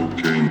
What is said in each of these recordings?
cocaine.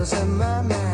girls in my mind.